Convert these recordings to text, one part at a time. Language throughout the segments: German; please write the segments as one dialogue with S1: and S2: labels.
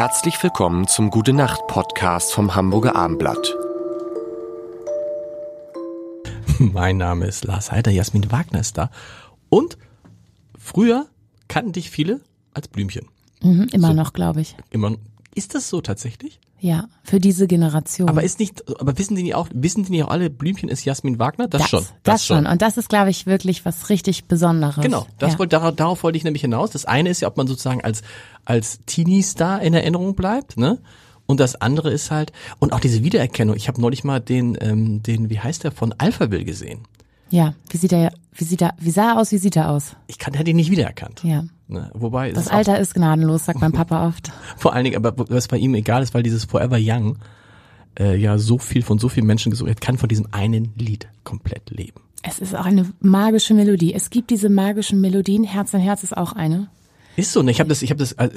S1: Herzlich willkommen zum Gute Nacht Podcast vom Hamburger Armblatt.
S2: Mein Name ist Lars Heider, Jasmin Wagner ist da. Und früher kannten dich viele als Blümchen.
S3: Mhm, immer
S2: So.
S3: noch, glaube ich.
S2: Immer. Ist das so tatsächlich?
S3: Ja, für diese Generation.
S2: Aber ist nicht, aber wissen die nicht auch, wissen die nicht auch alle, Blümchen ist Jasmin Wagner? Das,
S3: das
S2: schon.
S3: Das, schon. Und das ist, glaube ich, wirklich was richtig Besonderes.
S2: Genau, das
S3: ja.
S2: wollte, darauf, darauf wollte ich nämlich hinaus. Das eine ist ja, ob man sozusagen als, als Teenie-Star in Erinnerung bleibt, ne? Und das andere ist halt, und auch diese Wiedererkennung. Ich habe neulich mal den, ähm, den, wie heißt der, von Alphaville gesehen.
S3: Ja, wie sieht er, wie sieht er, wie sah er aus, wie sieht er aus?
S2: Ich kann, hätte ihn nicht wiedererkannt.
S3: Ja.
S2: Ne? Wobei,
S3: Das Alter ist gnadenlos, sagt mein Papa oft.
S2: Vor allen Dingen, aber was bei ihm egal ist, weil dieses Forever Young äh, ja so viel von so vielen Menschen gesungen hat, kann von diesem einen Lied komplett leben.
S3: Es ist auch eine magische Melodie. Es gibt diese magischen Melodien. Herz an Herz ist auch eine.
S2: Ist so, ne? Ich habe das, ich habe das, als,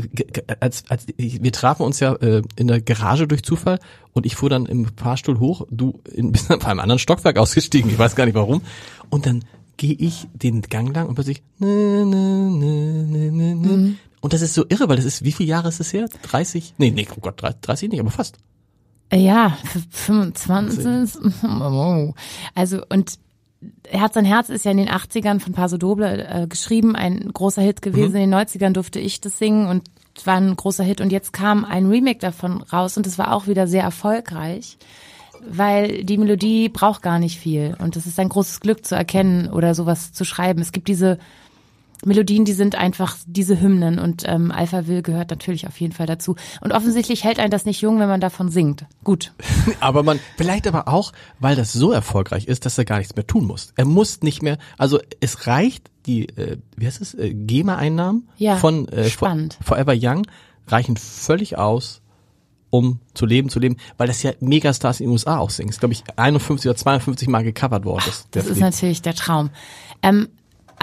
S2: als, als wir trafen uns ja äh, in der Garage durch Zufall und ich fuhr dann im Fahrstuhl hoch, du in, bist dann auf einem anderen Stockwerk ausgestiegen, ich weiß gar nicht warum. Und dann gehe ich den Gang lang und plötzlich ne, ne, ne, ne, ne, ne. und das ist so irre, weil das ist, wie viele Jahre ist das her? 30? Nee, nee, oh Gott, 30 nicht, aber fast.
S3: Äh, Ja, f- 25. Oh. Also, und Herz an Herz ist ja in den 80ern von Paso Doble äh, geschrieben, ein großer Hit gewesen. In den 90ern durfte ich das singen und war ein großer Hit. Und jetzt kam ein Remake davon raus und es war auch wieder sehr erfolgreich, weil die Melodie braucht gar nicht viel. Und es ist ein großes Glück zu erkennen oder sowas zu schreiben. Es gibt diese Melodien, die sind einfach diese Hymnen und ähm, Alpha Will gehört natürlich auf jeden Fall dazu. Und offensichtlich hält einen das nicht jung, wenn man davon singt. Gut.
S2: Aber man, vielleicht aber auch, weil das so erfolgreich ist, dass er gar nichts mehr tun muss. Er muss nicht mehr, also es reicht, die, äh, wie heißt es, äh, GEMA-Einnahmen
S3: Ja,
S2: von äh,
S3: spannend.
S2: Forever Young reichen völlig aus, um zu leben, zu leben, weil das ja Megastars in den USA auch singen. Ist, glaube ich, 51 oder 52 Mal gecovert worden. Das,
S3: Das ist natürlich der Traum. Ähm,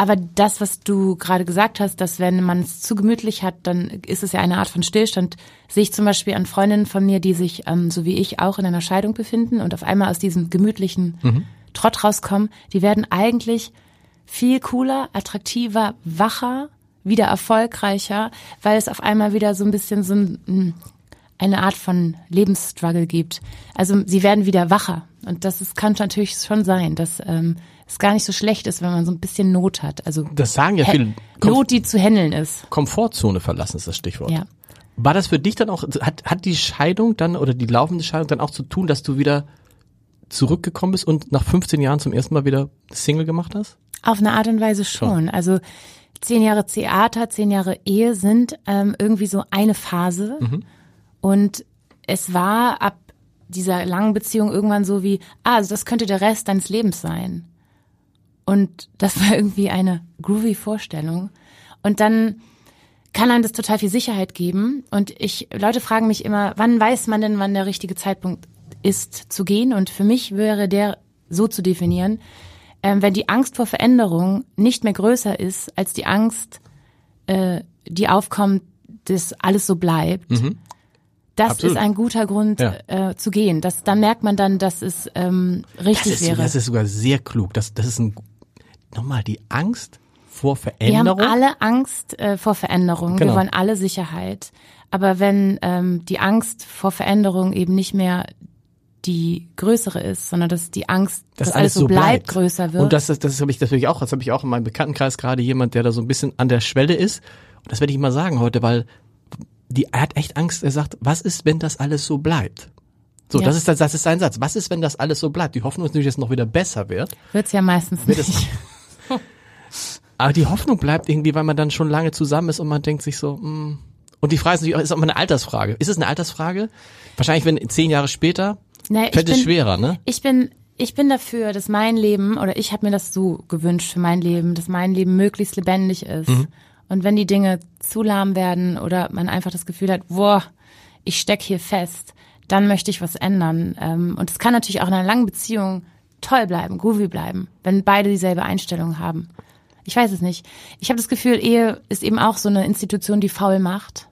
S3: aber das, was du gerade gesagt hast, dass wenn man es zu gemütlich hat, dann ist es ja eine Art von Stillstand, sehe ich zum Beispiel an Freundinnen von mir, die sich, ähm, so wie ich, auch in einer Scheidung befinden und auf einmal aus diesem gemütlichen Trott rauskommen, die werden eigentlich viel cooler, attraktiver, wacher, wieder erfolgreicher, weil es auf einmal wieder so ein bisschen so ein, mm, eine Art von Lebensstruggle gibt. Also sie werden wieder wacher. Und das ist, kann natürlich schon sein, dass ähm, es gar nicht so schlecht ist, wenn man so ein bisschen Not hat. Also
S2: Das sagen ja viele. Kom
S3: Not, die zu handeln ist.
S2: Komfortzone verlassen ist das Stichwort.
S3: Ja.
S2: War das für dich dann auch, hat, hat die Scheidung dann oder die laufende Scheidung dann auch zu tun, dass du wieder zurückgekommen bist und nach 15 Jahren zum ersten Mal wieder Single gemacht hast?
S3: Auf eine Art und Weise schon. Also zehn Jahre Theater, zehn Jahre Ehe sind ähm, irgendwie so eine Phase. Und es war ab dieser langen Beziehung irgendwann so wie, ah, also das könnte der Rest deines Lebens sein. Und das war irgendwie eine groovy Vorstellung. Und dann kann einem das total viel Sicherheit geben. Und ich, Leute fragen mich immer, wann weiß man denn, wann der richtige Zeitpunkt ist zu gehen? Und für mich wäre der so zu definieren, ähm, wenn die Angst vor Veränderung nicht mehr größer ist als die Angst, äh, die aufkommt, dass alles so bleibt. Das
S2: Absolut.
S3: ist ein guter Grund
S2: Ja.
S3: äh, zu gehen. Das, dann merkt man dann, dass es ähm,
S2: Das
S3: richtig
S2: ist,
S3: wäre.
S2: das ist sogar sehr klug. Das, das ist ein, nochmal, die Angst vor
S3: Wir haben
S2: Veränderung.
S3: alle Angst äh, vor Veränderung.
S2: Genau.
S3: Wir wollen alle Sicherheit. Aber wenn ähm, die Angst vor Veränderung eben nicht mehr die größere ist, sondern dass die Angst, dass, alles so bleibt, größer wird.
S2: Und das, ist- das habe ich natürlich auch, das habe ich auch in meinem Bekanntenkreis gerade jemand, der da so ein bisschen an der Schwelle ist. Und das werde ich mal sagen heute, weil die, er hat echt Angst. Er sagt, was ist, wenn das alles so bleibt? So,
S3: Ja.
S2: das ist das, ist sein Satz. Was ist, wenn das alles so bleibt? Die Hoffnung ist natürlich, dass es noch wieder besser wird.
S3: Wird's ja meistens
S2: Wird
S3: nicht.
S2: es Aber die Hoffnung bleibt irgendwie, weil man dann schon lange zusammen ist und man denkt sich so, mm. und die Frage ist natürlich auch, ist auch mal eine Altersfrage. Ist es eine Altersfrage? Wahrscheinlich, wenn zehn Jahre später,
S3: Naja, ich
S2: fällt es
S3: bin-
S2: schwerer, ne?
S3: Ich bin, ich bin dafür, dass mein Leben, oder ich habe mir das so gewünscht für mein Leben, dass mein Leben möglichst lebendig ist.
S2: Mhm.
S3: Und wenn die Dinge zu lahm werden oder man einfach das Gefühl hat, boah, ich steck hier fest, dann möchte ich was ändern. Ähm, Und es kann natürlich auch in einer langen Beziehung toll bleiben, groovy bleiben, wenn beide dieselbe Einstellung haben. Ich weiß es nicht. Ich habe das Gefühl, Ehe ist eben auch so eine Institution, die faul macht.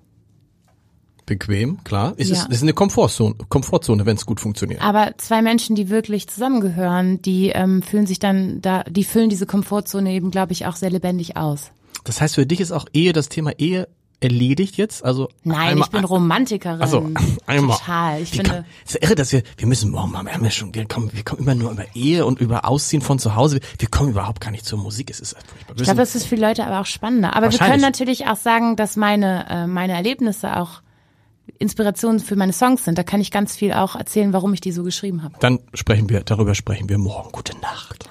S2: Bequem, klar. Ist
S3: Ja.
S2: es ist eine Komfortzone, Komfortzone, wenn es gut funktioniert.
S3: Aber zwei Menschen, die wirklich zusammengehören, die ähm, fühlen sich dann da, die füllen diese Komfortzone eben, glaube ich, auch sehr lebendig aus.
S2: Das heißt, für dich ist auch Ehe, das Thema Ehe erledigt jetzt? Also
S3: Nein,
S2: einmal,
S3: ich bin Romantikerin.
S2: Also einmal.
S3: Total. Ich
S2: Wie
S3: finde,
S2: kann, ist ja irre, dass wir, wir müssen morgen mal, wir haben ja schon, wir kommen, wir kommen immer nur über Ehe und über Ausziehen von zu Hause. Wir kommen überhaupt gar nicht zur Musik. Es ist furchtbar.
S3: Ich
S2: müssen-
S3: glaube, das ist für Leute aber auch spannender. Aber wir können natürlich auch sagen, dass meine, äh, meine Erlebnisse auch Inspirationen für meine Songs sind. Da kann ich ganz viel auch erzählen, warum ich die so geschrieben habe.
S2: Dann sprechen wir, darüber sprechen wir morgen. Gute Nacht.